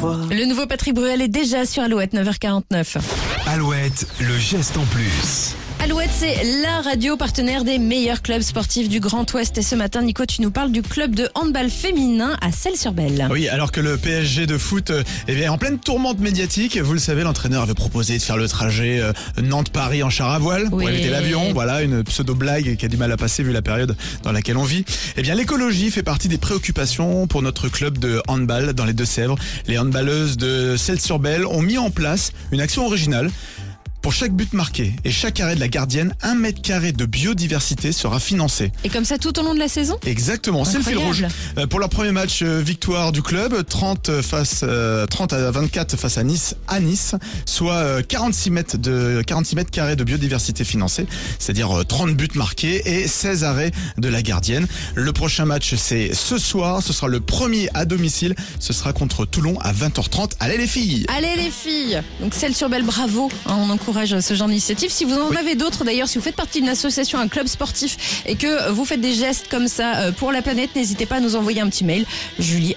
Le nouveau Patrick Bruel est déjà sur Alouette, 9h49. Alouette, le geste en plus. Alouette, c'est la radio partenaire des meilleurs clubs sportifs du Grand Ouest. Et ce matin, Nico, tu nous parles du club de handball féminin à Celles-sur-Belle. Oui, alors que le PSG de foot euh, est bien en pleine tourmente médiatique, vous le savez, l'entraîneur avait proposé de faire le trajet euh, Nantes-Paris en char à voile pour éviter l'avion. Voilà, une pseudo-blague qui a du mal à passer vu la période dans laquelle on vit. Eh bien, l'écologie fait partie des préoccupations pour notre club de handball dans les Deux-Sèvres. Les handballeuses de Celles-sur-Belle ont mis en place une action originale. Pour chaque but marqué et chaque arrêt de la gardienne, un mètre carré de biodiversité sera financé. Et comme ça, tout au long de la saison Exactement, c'est le fil rouge. Euh, Pour leur premier match, euh, victoire du club, 30 face euh, 30 à 24 face à Nice à Nice, soit euh, 46 mètres de 46 mètres carrés de biodiversité financée, c'est-à-dire euh, 30 buts marqués et 16 arrêts de la gardienne. Le prochain match c'est ce soir, ce sera le premier à domicile, ce sera contre Toulon à 20h30. Allez les filles. Allez les filles Donc Celles-sur-Belle, bravo hein, On encourage ce genre d'initiative. Si vous en avez d'autres d'ailleurs, si vous faites partie d'une association, un club sportif et que vous faites des gestes comme ça euh, pour la planète, n'hésitez pas à nous envoyer un petit mail. Julie